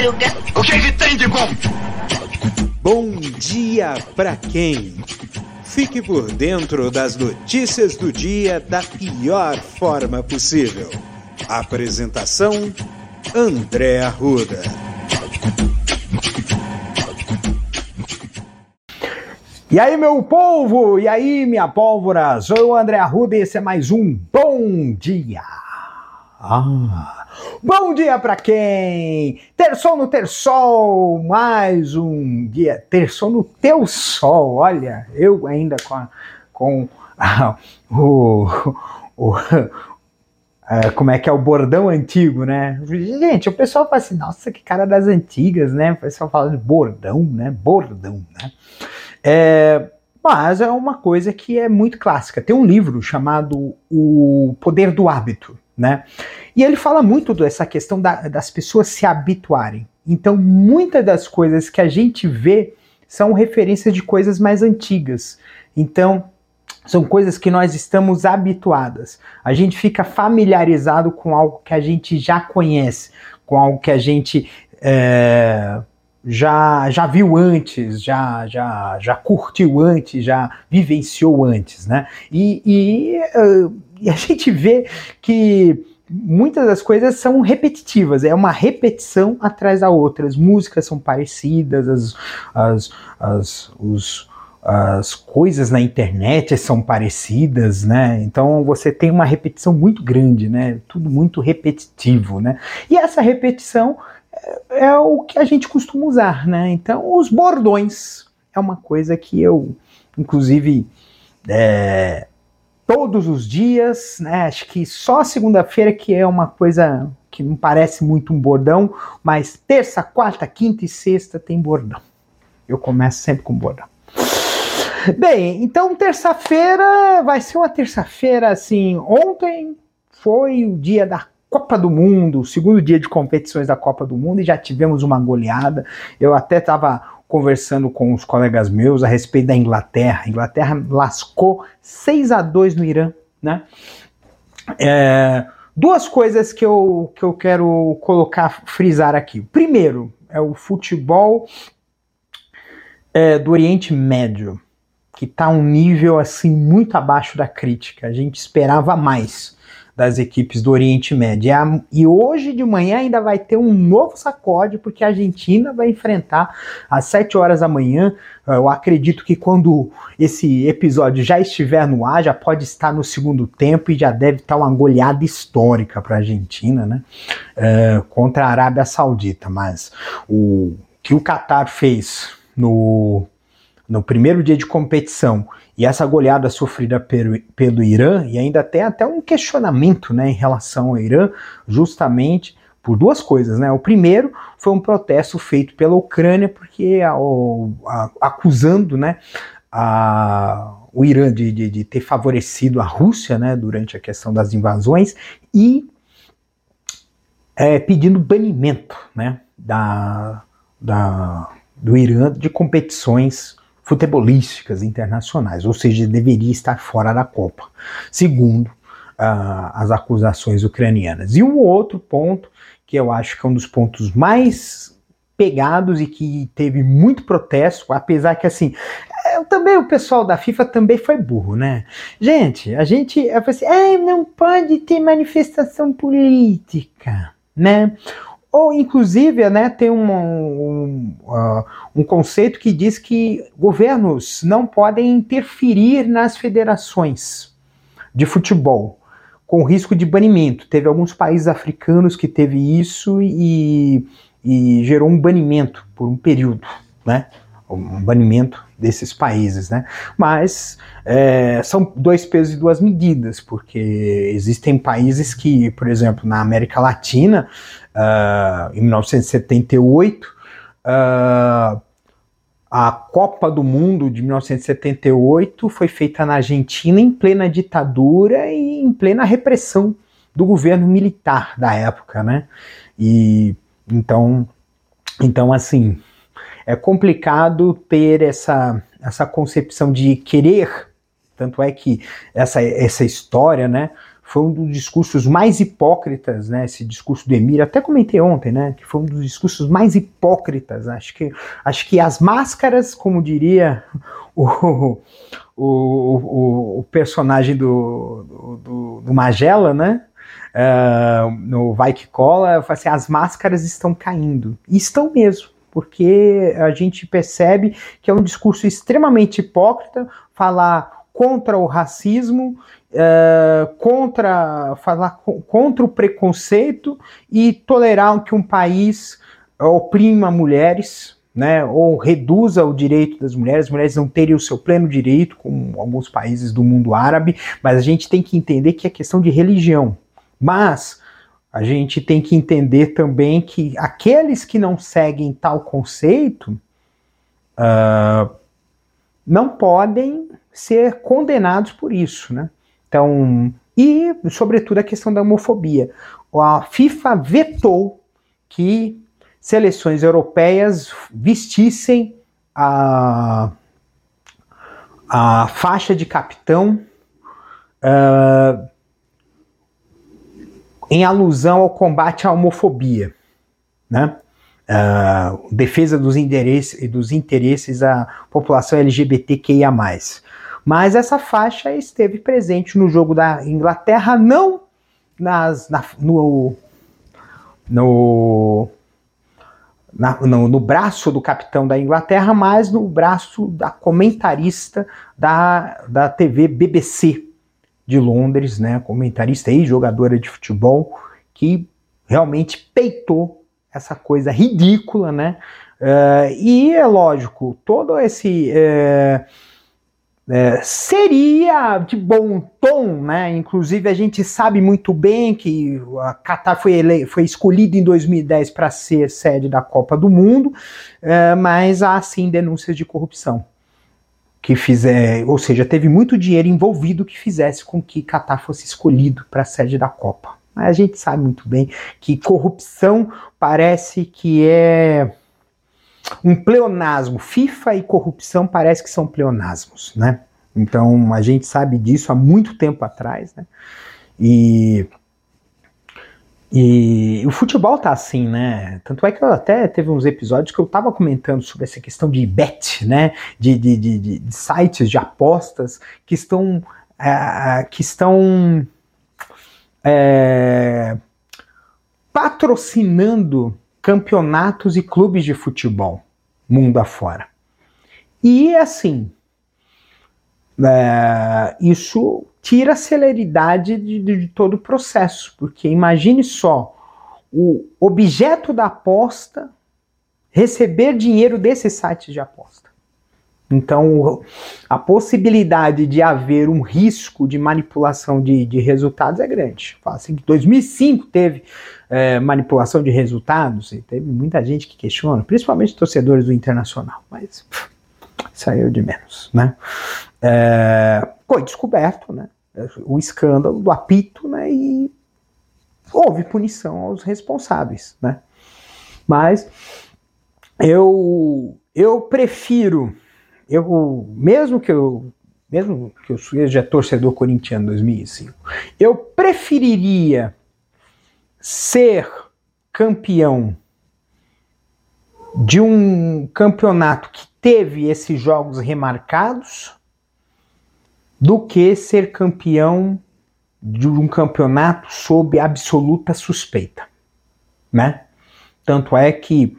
madruga. O que, que tem de bom? Bom dia pra quem? Fique por dentro das notícias do dia da pior forma possível. Apresentação: André Arruda. E aí, meu povo! E aí, minha pólvora? Sou o André Arruda e esse é mais um Bom Dia. Ah, bom dia para quem? Ter sol no ter sol, mais um dia. Ter sol no teu sol, olha, eu ainda com, a, com ah, o, o é, como é que é o bordão antigo, né? Gente, o pessoal fala assim, nossa, que cara das antigas, né? O pessoal fala de bordão, né? Bordão, né? É, mas é uma coisa que é muito clássica. Tem um livro chamado O Poder do Hábito, né? E ele fala muito dessa questão da, das pessoas se habituarem. Então, muitas das coisas que a gente vê são referências de coisas mais antigas. Então, são coisas que nós estamos habituadas. A gente fica familiarizado com algo que a gente já conhece, com algo que a gente é, já, já viu antes, já, já, já curtiu antes, já vivenciou antes, né? E, e, uh, e a gente vê que muitas das coisas são repetitivas, é uma repetição atrás da outra. As músicas são parecidas, as, as, as, os, as coisas na internet são parecidas, né? Então você tem uma repetição muito grande, né? Tudo muito repetitivo, né? E essa repetição é o que a gente costuma usar, né? Então, os bordões é uma coisa que eu, inclusive, é, todos os dias, né? Acho que só segunda-feira que é uma coisa que não parece muito um bordão, mas terça, quarta, quinta e sexta tem bordão. Eu começo sempre com bordão. Bem, então terça-feira vai ser uma terça-feira assim. Ontem foi o dia da Copa do Mundo, segundo dia de competições da Copa do Mundo, e já tivemos uma goleada. Eu até estava conversando com os colegas meus a respeito da Inglaterra. A Inglaterra lascou 6 a 2 no Irã, né? É, duas coisas que eu, que eu quero colocar, frisar aqui. Primeiro, é o futebol é, do Oriente Médio, que está um nível assim muito abaixo da crítica. A gente esperava mais das equipes do Oriente Médio. E hoje de manhã ainda vai ter um novo sacode, porque a Argentina vai enfrentar às 7 horas da manhã. Eu acredito que quando esse episódio já estiver no ar, já pode estar no segundo tempo e já deve estar uma goleada histórica para a Argentina, né? É, contra a Arábia Saudita. Mas o que o Qatar fez no, no primeiro dia de competição e essa goleada sofrida pelo, pelo Irã, e ainda tem até um questionamento né, em relação ao Irã, justamente por duas coisas. Né? O primeiro foi um protesto feito pela Ucrânia, porque a, a, acusando né, a, o Irã de, de, de, ter favorecido a Rússia né, durante a questão das invasões e é, pedindo banimento né, da, da, do Irã de competições futebolísticas internacionais, ou seja, deveria estar fora da Copa, segundo uh, as acusações ucranianas. E um outro ponto, que eu acho que é um dos pontos mais pegados e que teve muito protesto, apesar que assim, eu, também o pessoal da FIFA também foi burro, né? Gente, a gente, eu falei assim, não pode ter manifestação política, né? Ou, inclusive, né, tem um, um, uh, um, conceito que diz que governos não podem interferir nas federações de futebol, com risco de banimento. Teve alguns países africanos que teve isso e, e gerou um banimento por um período, né? Um banimento desses países, né? Mas é, são dois pesos e duas medidas, porque existem países que, por exemplo, na América Latina, uh, em 1978, uh, ah, a Copa do Mundo de 1978 foi feita na Argentina em plena ditadura e em plena repressão do governo militar da época, né? E então, então assim, é complicado ter essa, essa concepção de querer, tanto é que essa, essa história, né, foi um dos discursos mais hipócritas, né? Esse discurso do Emir, até comentei ontem, né? Que foi um dos discursos mais hipócritas. Acho que, acho que as máscaras, como diria o, o, o, o personagem do, do, do, Magela, né? Uh, no Vai Que Cola, assim, as máscaras estão caindo. E estão mesmo porque a gente percebe que é um discurso extremamente hipócrita falar contra o racismo, uh, contra falar contra o preconceito e tolerar que um país oprima mulheres, né, ou reduza o direito das mulheres, as mulheres não terem o seu pleno direito, como alguns países do mundo árabe, mas a gente tem que entender que é questão de religião. Mas a gente tem que entender também que aqueles que não seguem tal conceito uh, não podem ser condenados por isso, né? Então, e sobretudo a questão da homofobia. A FIFA vetou que seleções europeias vestissem a, a faixa de capitão uh, em alusão ao combate à homofobia, né? Uh, defesa dos, interesses, dos interesses da população LGBTQIA+. Mas essa faixa esteve presente no jogo da Inglaterra, não nas, na, no, no, na, no, no, braço do capitão da Inglaterra, mas no braço da comentarista da, da TV BBC de Londres, né, comentarista e jogadora de futebol, que realmente peitou essa coisa ridícula, né? Uh, e é lógico, todo esse uh, uh, seria de bom tom, né? Inclusive a gente sabe muito bem que a Qatar foi, ele... foi escolhida em 2010 para ser sede da Copa do Mundo, mas há sim denúncias de corrupção que fizer, ou seja, teve muito dinheiro envolvido que fizesse com que Qatar fosse escolhido para a sede da Copa. Mas a gente sabe muito bem que corrupção parece que é um pleonasmo. FIFA e corrupção parece que são pleonasmos, né? Então a gente sabe disso há muito tempo atrás, né? E e o futebol tá assim, né? Tanto é que eu até teve uns episódios que eu tava comentando sobre essa questão de bet, né? De, de, de, de sites de apostas que estão. É, que estão. É, patrocinando campeonatos e clubes de futebol mundo afora. E assim, é, isso tira a celeridade de, de, todo o processo, porque imagine só o objeto da aposta receber dinheiro desses sites de aposta. Então, a possibilidade de haver um risco de manipulação de, de resultados é grande. Assim, 2005 teve é, manipulação de resultados, e teve muita gente que questiona, principalmente torcedores do Internacional, mas pff, saiu de menos, né? É, foi descoberto, né? O escândalo do apito, né? E houve punição aos responsáveis, né? Mas eu eu prefiro, eu mesmo que eu mesmo que eu seja torcedor corintiano 2005, eu preferiria ser campeão de um campeonato que teve esses jogos remarcados do que ser campeão de um campeonato sob absoluta suspeita, né? Tanto é que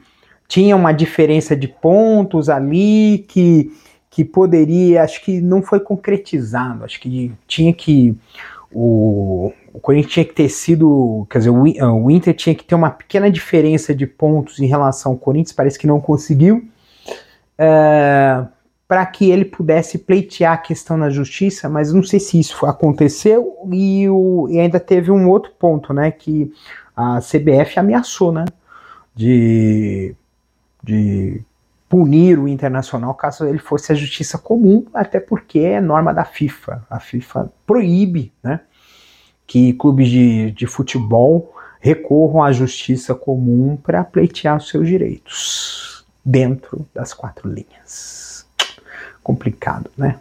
tinha uma diferença de pontos ali que que poderia, acho que não foi concretizado, acho que tinha que o, o Corinthians tinha que ter sido, quer dizer, o Inter tinha que ter uma pequena diferença de pontos em relação ao Corinthians, parece que não conseguiu é, para que ele pudesse pleitear a questão na justiça, mas não sei se isso aconteceu e, o, e ainda teve um outro ponto, né, que a CBF ameaçou, né, de, de punir o Internacional caso ele fosse a justiça comum, até porque é norma da FIFA. A FIFA proíbe, né, que clubes de, de futebol recorram à justiça comum para pleitear os seus direitos dentro das quatro linhas. Complicado, né?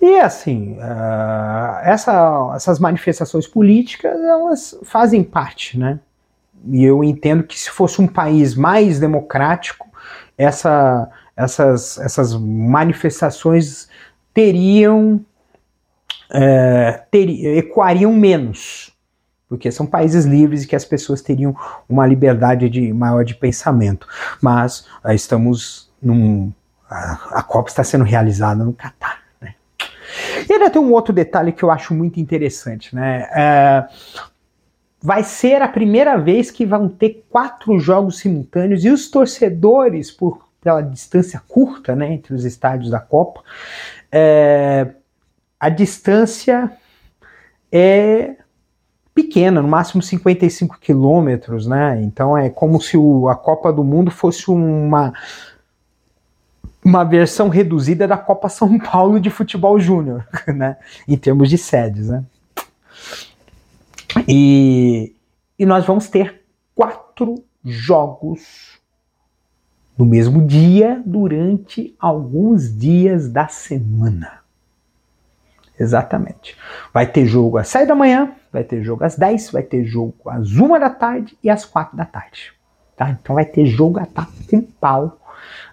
E assim, uh, essa, essas manifestações políticas, elas fazem parte, né? E eu entendo que se fosse um país mais democrático, essa, essas, essas manifestações teriam, é, ter, ecoariam menos, porque são países livres e que as pessoas teriam uma liberdade de, maior de pensamento. Mas uh, estamos num. A, Copa está sendo realizada no Catar. Né? E ainda tem um outro detalhe que eu acho muito interessante, né? É, vai ser a primeira vez que vão ter quatro jogos simultâneos e os torcedores, por pela distância curta né, entre os estádios da Copa, é, a distância é pequena, no máximo 55 quilômetros, né? Então é como se o, a Copa do Mundo fosse uma uma versão reduzida da Copa São Paulo de futebol júnior, né? Em termos de sedes, né? E, e nós vamos ter quatro jogos no mesmo dia durante alguns dias da semana. Exatamente. Vai ter jogo às 7 da manhã, vai ter jogo às 10, vai ter jogo às 1 da tarde e às 4 da tarde. Tá? Então vai ter jogo a tá com pau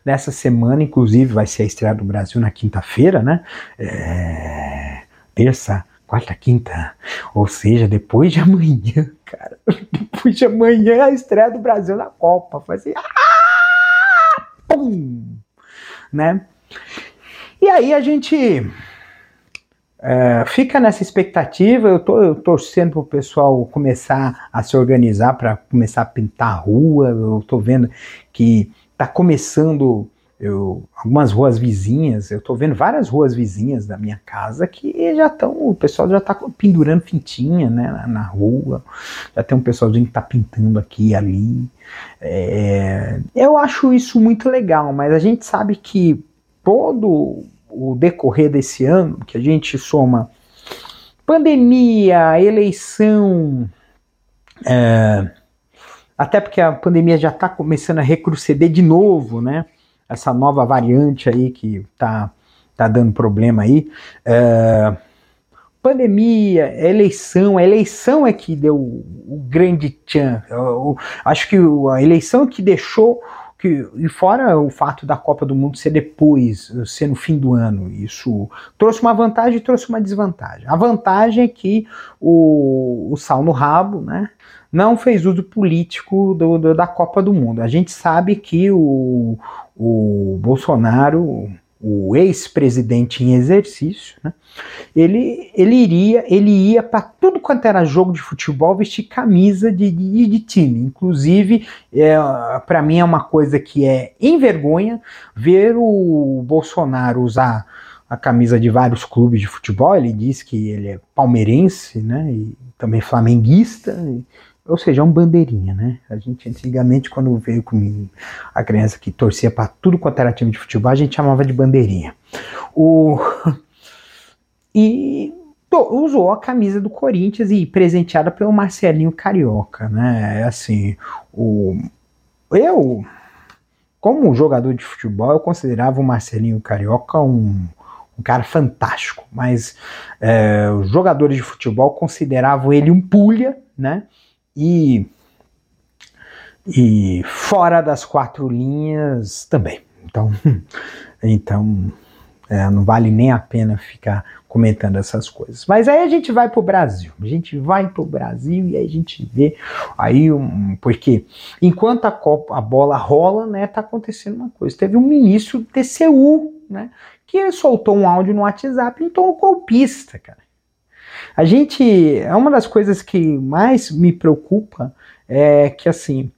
nessa semana, inclusive vai ser a estreia do Brasil na quinta-feira, né? É... Terça, quarta, quinta. Ou seja, depois de amanhã, cara. Depois de amanhã a estreia do Brasil na Copa. Assim. Ah! Pum! Né? E aí a gente é, fica nessa expectativa. Eu tô, eu torcendo para o pessoal começar a se organizar para começar a pintar a rua. Eu tô vendo que tá começando eu, algumas ruas vizinhas, eu estou vendo várias ruas vizinhas da minha casa que já estão, o pessoal já está pendurando fintinha né, na, na, rua, já tem um pessoalzinho que está pintando aqui e ali. É, eu acho isso muito legal, mas a gente sabe que todo o decorrer desse ano, que a gente soma pandemia, eleição, é, até porque a pandemia já está começando a recrudescer de novo, né? essa nova variante aí que tá, tá dando problema aí. É, pandemia, eleição, a eleição é que deu o, grande tchan. Eu, acho que a eleição é que deixou que, e fora o fato da Copa do Mundo ser depois, ser no fim do ano, isso trouxe uma vantagem e trouxe uma desvantagem. A vantagem é que o, o sal no rabo, né, não fez uso político do, do, da Copa do Mundo. A gente sabe que o, o Bolsonaro, o ex-presidente em exercício, né, ele, ele iria, ele ia para tudo quanto era jogo de futebol vestir camisa de, de, de time. Inclusive, é, para mim é uma coisa que é envergonha ver o Bolsonaro usar a camisa de vários clubes de futebol. Ele diz que ele é palmeirense, né, e também flamenguista. E, ou seja, é um bandeirinha, né? A gente antigamente, quando veio comigo a criança que torcia para tudo quanto era time de futebol, a gente chamava de bandeirinha. O... E usou a camisa do Corinthians e presenteada pelo Marcelinho Carioca, né? É assim, o... eu, como jogador de futebol, eu considerava o Marcelinho Carioca um, um cara fantástico, mas é, os jogadores de futebol consideravam ele um pulha, né? E, e fora das quatro linhas também. Então, então é, não vale nem a pena ficar comentando essas coisas. Mas aí a gente vai para o Brasil. A gente vai para o Brasil e aí a gente vê aí um, porque enquanto a, Copa, a bola rola, né, tá acontecendo uma coisa. Teve um ministro do TCU, né, que soltou um áudio no WhatsApp e um golpista, cara. A gente, é uma das coisas que mais me preocupa é que assim,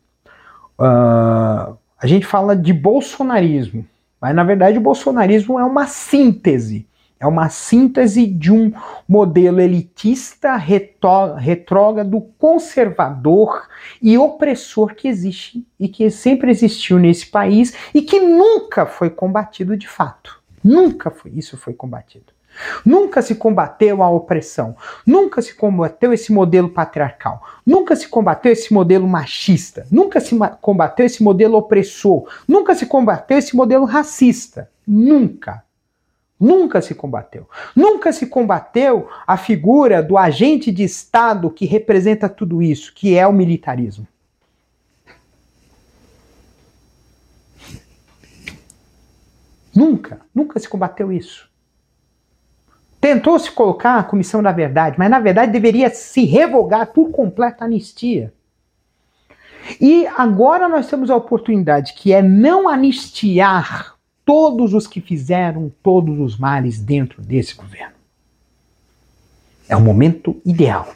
uh, a gente fala de bolsonarismo, mas na verdade o bolsonarismo é uma síntese, é uma síntese de um modelo elitista, retrógrado, conservador e opressor que existe e que sempre existiu nesse país e que nunca foi combatido de fato. Nunca foi, isso foi combatido. Nunca se combateu a opressão, nunca se combateu esse modelo patriarcal, nunca se combateu esse modelo machista, nunca se combateu esse modelo opressor, nunca se combateu esse modelo racista. Nunca. Nunca se combateu. Nunca se combateu a figura do agente de Estado que representa tudo isso, que é o militarismo. Nunca, nunca se combateu isso. Tentou se colocar a comissão da verdade, mas na verdade deveria se revogar por completa anistia. E agora nós temos a oportunidade que é não anistiar todos os que fizeram todos os males dentro desse governo. É o momento ideal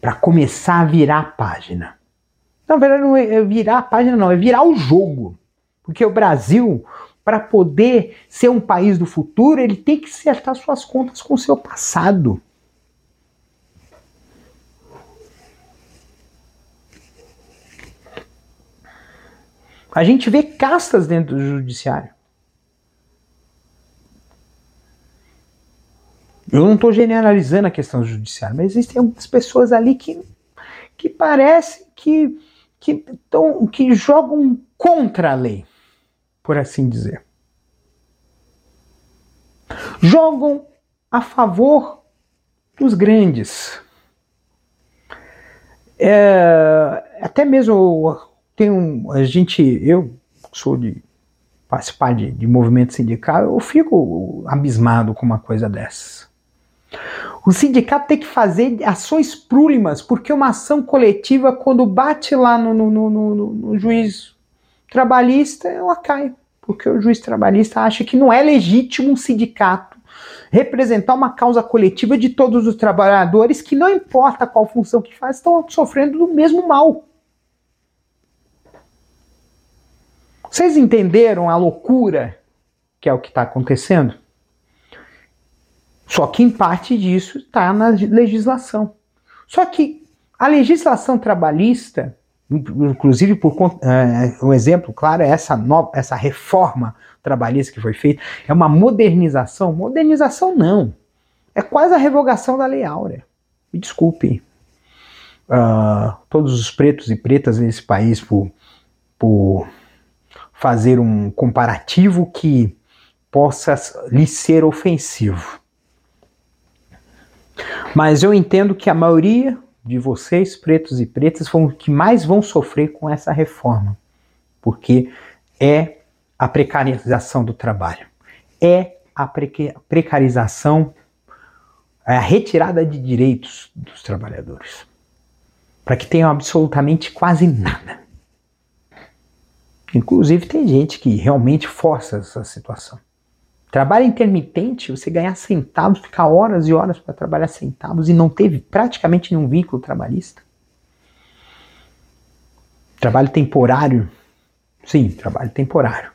para começar a virar a página. Na verdade, não é virar a página, não, é virar o jogo. Porque o Brasil, para poder ser um país do futuro, ele tem que acertar suas contas com o seu passado. A gente vê castas dentro do judiciário. Eu não estou generalizando a questão do judiciário, mas existem algumas pessoas ali que, que parecem que, que, tão, que jogam contra a lei, por assim dizer. Jogam a favor dos grandes. É, até mesmo tem um, a gente, eu sou de participar de, de movimento sindical, eu fico abismado com uma coisa dessas. O sindicato tem que fazer ações prúlimas, porque uma ação coletiva, quando bate lá no, no, no, no juiz trabalhista, ela cai. Porque o juiz trabalhista acha que não é legítimo um sindicato representar uma causa coletiva de todos os trabalhadores que, não importa qual função que faz, estão sofrendo do mesmo mal. Vocês entenderam a loucura que é o que está acontecendo? Só que em parte disso está na legislação. Só que a legislação trabalhista, inclusive por é, um exemplo claro é essa, nova, essa reforma trabalhista que foi feita, é uma modernização. Modernização não. É quase a revogação da Lei Áurea. Me desculpe. Uh, todos os pretos e pretas nesse país por, por fazer um comparativo que possa lhe ser ofensivo. Mas eu entendo que a maioria de vocês, pretos e pretas, vão que mais vão sofrer com essa reforma, porque é a precarização do trabalho, é a precarização, é a retirada de direitos dos trabalhadores, para que tenham absolutamente quase nada. Inclusive tem gente que realmente força essa situação. Trabalho intermitente, você ganhar centavos, ficar horas e horas para trabalhar centavos e não teve praticamente nenhum vínculo trabalhista. Trabalho temporário, sim, trabalho temporário.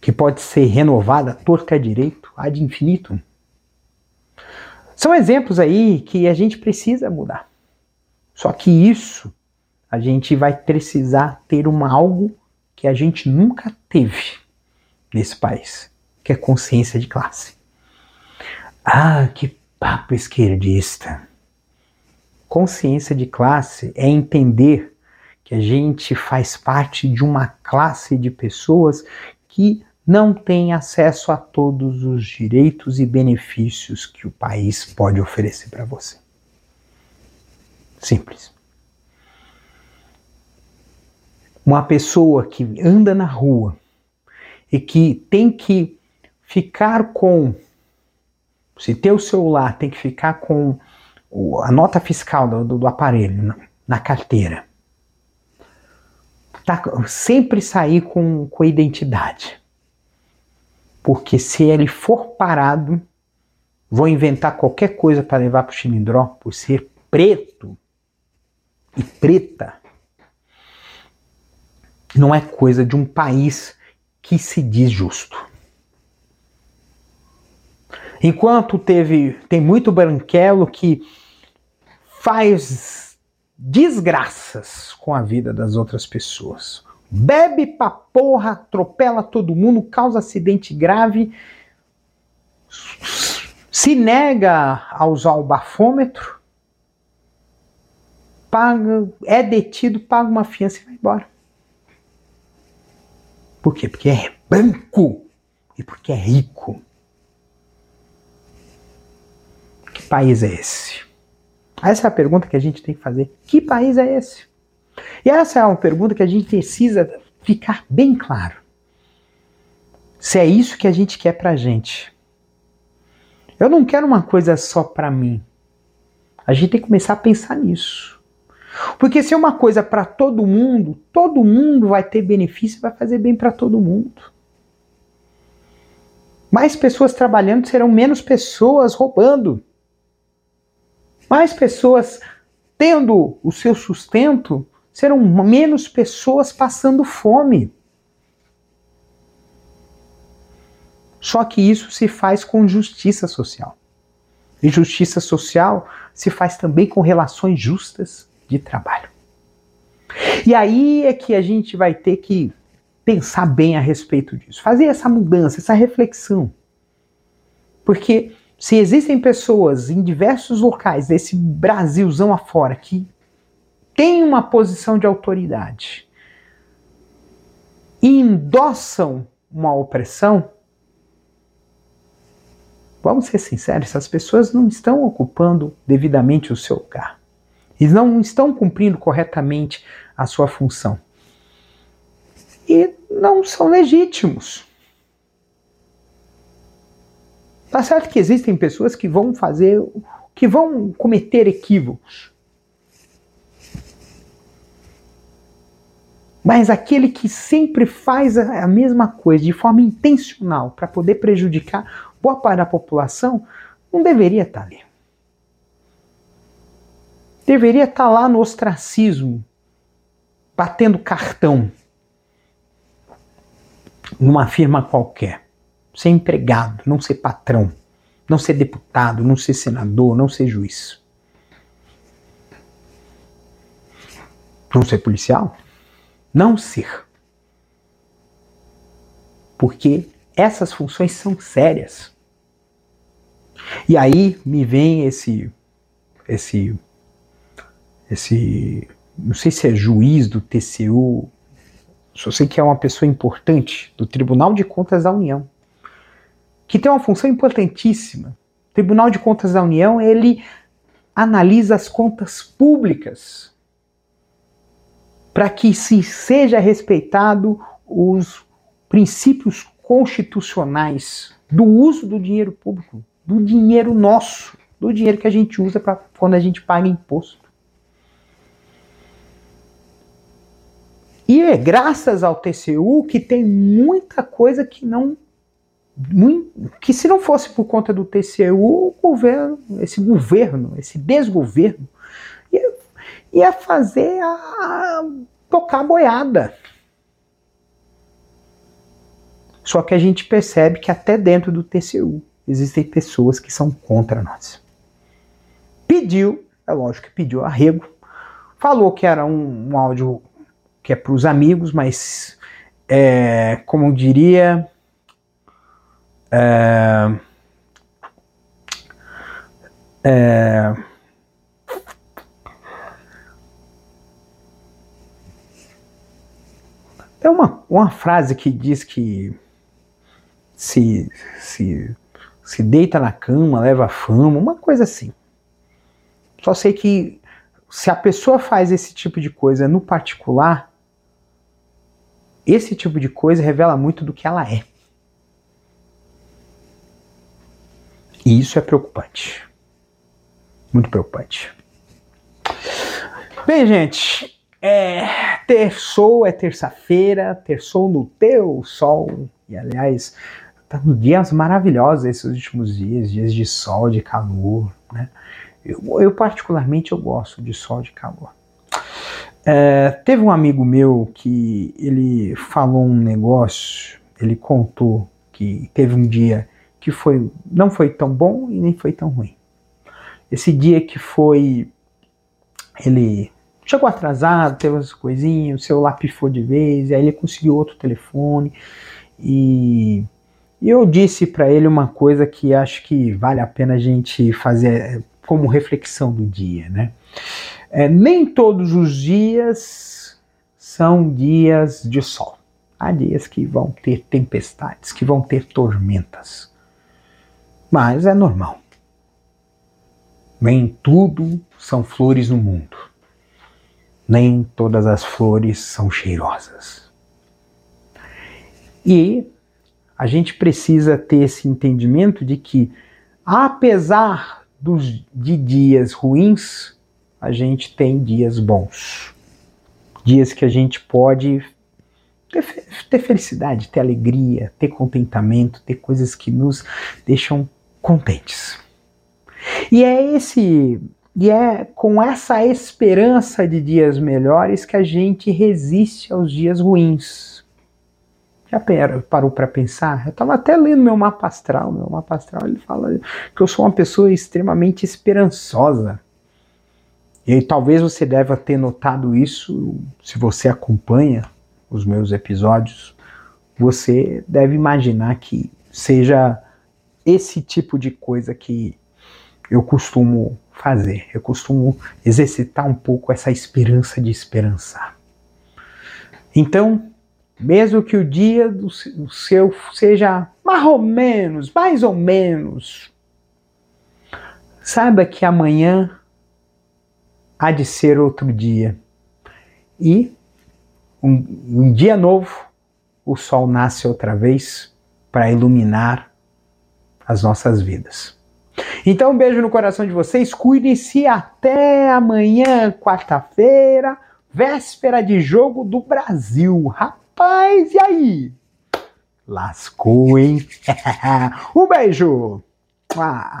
Que pode ser renovado a torta direito, ad infinito. São exemplos aí que a gente precisa mudar. Só que isso a gente vai precisar ter uma algo que a gente nunca teve nesse país, que é consciência de classe. Ah, que papo esquerdista! Consciência de classe é entender que a gente faz parte de uma classe de pessoas que não tem acesso a todos os direitos e benefícios que o país pode oferecer para você. Simples. Uma pessoa que anda na rua e que tem que ficar com, se ter o celular, tem que ficar com a nota fiscal do, do aparelho na, carteira. Tá, sempre sair com, com a identidade. Porque se ele for parado, vão inventar qualquer coisa para levar para o chimindró por ser preto e preta. Não é coisa de um país que se diz justo. Enquanto teve tem muito branquelo que faz desgraças com a vida das outras pessoas. Bebe pra porra, atropela todo mundo, causa acidente grave, se nega a usar o bafômetro, paga, é detido, paga uma fiança e vai embora. Por quê? Porque é branco. e porque é rico. Que país é esse? Essa é a pergunta que a gente tem que fazer. Que país é esse? E essa é uma pergunta que a gente precisa ficar bem claro. Se é isso que a gente quer pra gente. Eu não quero uma coisa só para mim. A gente tem que começar a pensar nisso. Porque se é uma coisa para todo mundo, todo mundo vai ter benefício, vai fazer bem para todo mundo. Mais pessoas trabalhando serão menos pessoas roubando. Mais pessoas tendo o seu sustento serão menos pessoas passando fome. Só que isso se faz com justiça social. E justiça social se faz também com relações justas de trabalho. E aí é que a gente vai ter que pensar bem a respeito disso, fazer essa mudança, essa reflexão. Porque se existem pessoas em diversos locais desse Brasilzão afora que têm uma posição de autoridade e endossam uma opressão, Vamos ser sinceros, essas pessoas não estão ocupando devidamente o seu lugar. Eles não estão cumprindo corretamente a sua função. E não são legítimos. Tá certo que existem pessoas que vão fazer, que vão cometer equívocos. Mas aquele que sempre faz a mesma coisa de forma intencional para poder prejudicar boa parte da população não deveria estar ali. Deveria estar lá no ostracismo, batendo cartão numa firma qualquer, ser empregado, não ser patrão, não ser deputado, não ser senador, não ser juiz. Não ser policial? Não ser. Porque essas funções são sérias. E aí me vem esse esse esse não sei se é juiz do TCU, só sei que é uma pessoa importante do Tribunal de Contas da União, que tem uma função importantíssima. O Tribunal de Contas da União, ele analisa as contas públicas para que se seja respeitado os princípios constitucionais do uso do dinheiro público do dinheiro nosso, do dinheiro que a gente usa para quando a gente paga imposto. E é graças ao TCU que tem muita coisa que não que se não fosse por conta do TCU, o governo, esse governo, esse desgoverno, ia, ia fazer a, a tocar a boiada. Só que a gente percebe que até dentro do TCU existem pessoas que são contra nós. Pediu, é lógico que pediu arrego, falou que era um, um áudio que é para os amigos, mas é, como eu diria, é, é, é uma, uma frase que diz que se, se se deita na cama, leva fama, uma coisa assim. Só sei que se a pessoa faz esse tipo de coisa no particular, esse tipo de coisa revela muito do que ela é. E isso é preocupante. Muito preocupante. Bem, gente, é, terçou é terça-feira, terçou no teu sol. E aliás, Tá dias maravilhosos esses últimos dias, dias de sol, de calor, né? Eu, eu particularmente eu gosto de sol, de calor. É, teve um amigo meu que ele falou um negócio, ele contou que teve um dia que foi não foi tão bom e nem foi tão ruim. Esse dia que foi ele chegou atrasado, teve umas coisinhas, o celular pifou de vez, aí ele conseguiu outro telefone e eu disse para ele uma coisa que acho que vale a pena a gente fazer como reflexão do dia, né? É, nem todos os dias são dias de sol. Há dias que vão ter tempestades, que vão ter tormentas. Mas é normal. Nem tudo são flores no mundo. Nem todas as flores são cheirosas. E a gente precisa ter esse entendimento de que, apesar dos, de dias ruins, a gente tem dias bons. Dias que a gente pode ter, ter felicidade, ter alegria, ter contentamento, ter coisas que nos deixam contentes. E é esse e é com essa esperança de dias melhores que a gente resiste aos dias ruins já parou para pensar? Eu estava até lendo meu mapa astral. Meu mapa astral ele fala que eu sou uma pessoa extremamente esperançosa. E aí, talvez você deva ter notado isso se você acompanha os meus episódios. Você deve imaginar que seja esse tipo de coisa que eu costumo fazer. Eu costumo exercitar um pouco essa esperança de esperançar. Então, mesmo que o dia do seu seja mais ou menos, mais ou menos, saiba que amanhã há de ser outro dia. E um, um dia novo, o sol nasce outra vez para iluminar as nossas vidas. Então, um beijo no coração de vocês, cuidem-se até amanhã, quarta-feira, véspera de jogo do Brasil. Rapaz! E aí? Lascou, hein? um beijo! Ah.